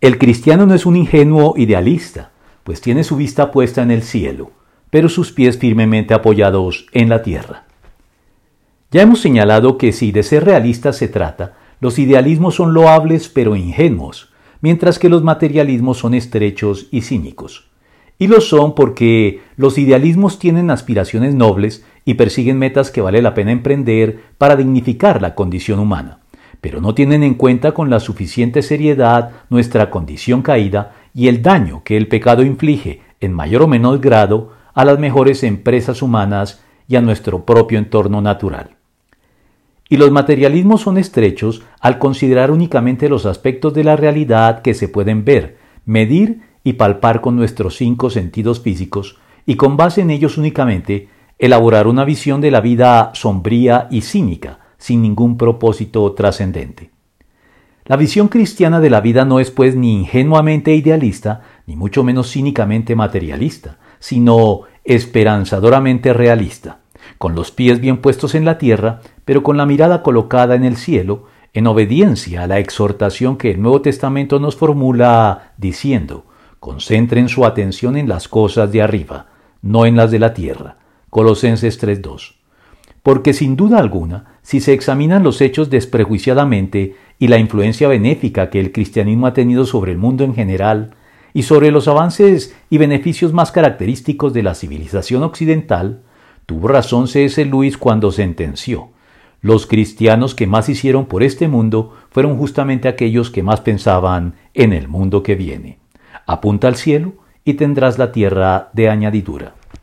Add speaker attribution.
Speaker 1: El cristiano no es un ingenuo idealista, pues tiene su vista puesta en el cielo, pero sus pies firmemente apoyados en la tierra. Ya hemos señalado que si de ser realistas se trata, los idealismos son loables pero ingenuos, mientras que los materialismos son estrechos y cínicos. Y lo son porque los idealismos tienen aspiraciones nobles y persiguen metas que vale la pena emprender para dignificar la condición humana pero no tienen en cuenta con la suficiente seriedad nuestra condición caída y el daño que el pecado inflige, en mayor o menor grado, a las mejores empresas humanas y a nuestro propio entorno natural. Y los materialismos son estrechos al considerar únicamente los aspectos de la realidad que se pueden ver, medir y palpar con nuestros cinco sentidos físicos, y con base en ellos únicamente elaborar una visión de la vida sombría y cínica, sin ningún propósito trascendente. La visión cristiana de la vida no es pues ni ingenuamente idealista, ni mucho menos cínicamente materialista, sino esperanzadoramente realista, con los pies bien puestos en la tierra, pero con la mirada colocada en el cielo, en obediencia a la exhortación que el Nuevo Testamento nos formula diciendo, concentren su atención en las cosas de arriba, no en las de la tierra. Colosenses 3.2 porque sin duda alguna, si se examinan los hechos desprejuiciadamente y la influencia benéfica que el cristianismo ha tenido sobre el mundo en general, y sobre los avances y beneficios más característicos de la civilización occidental, tuvo razón C.S. Luis cuando sentenció los cristianos que más hicieron por este mundo fueron justamente aquellos que más pensaban en el mundo que viene. Apunta al cielo y tendrás la tierra de añadidura.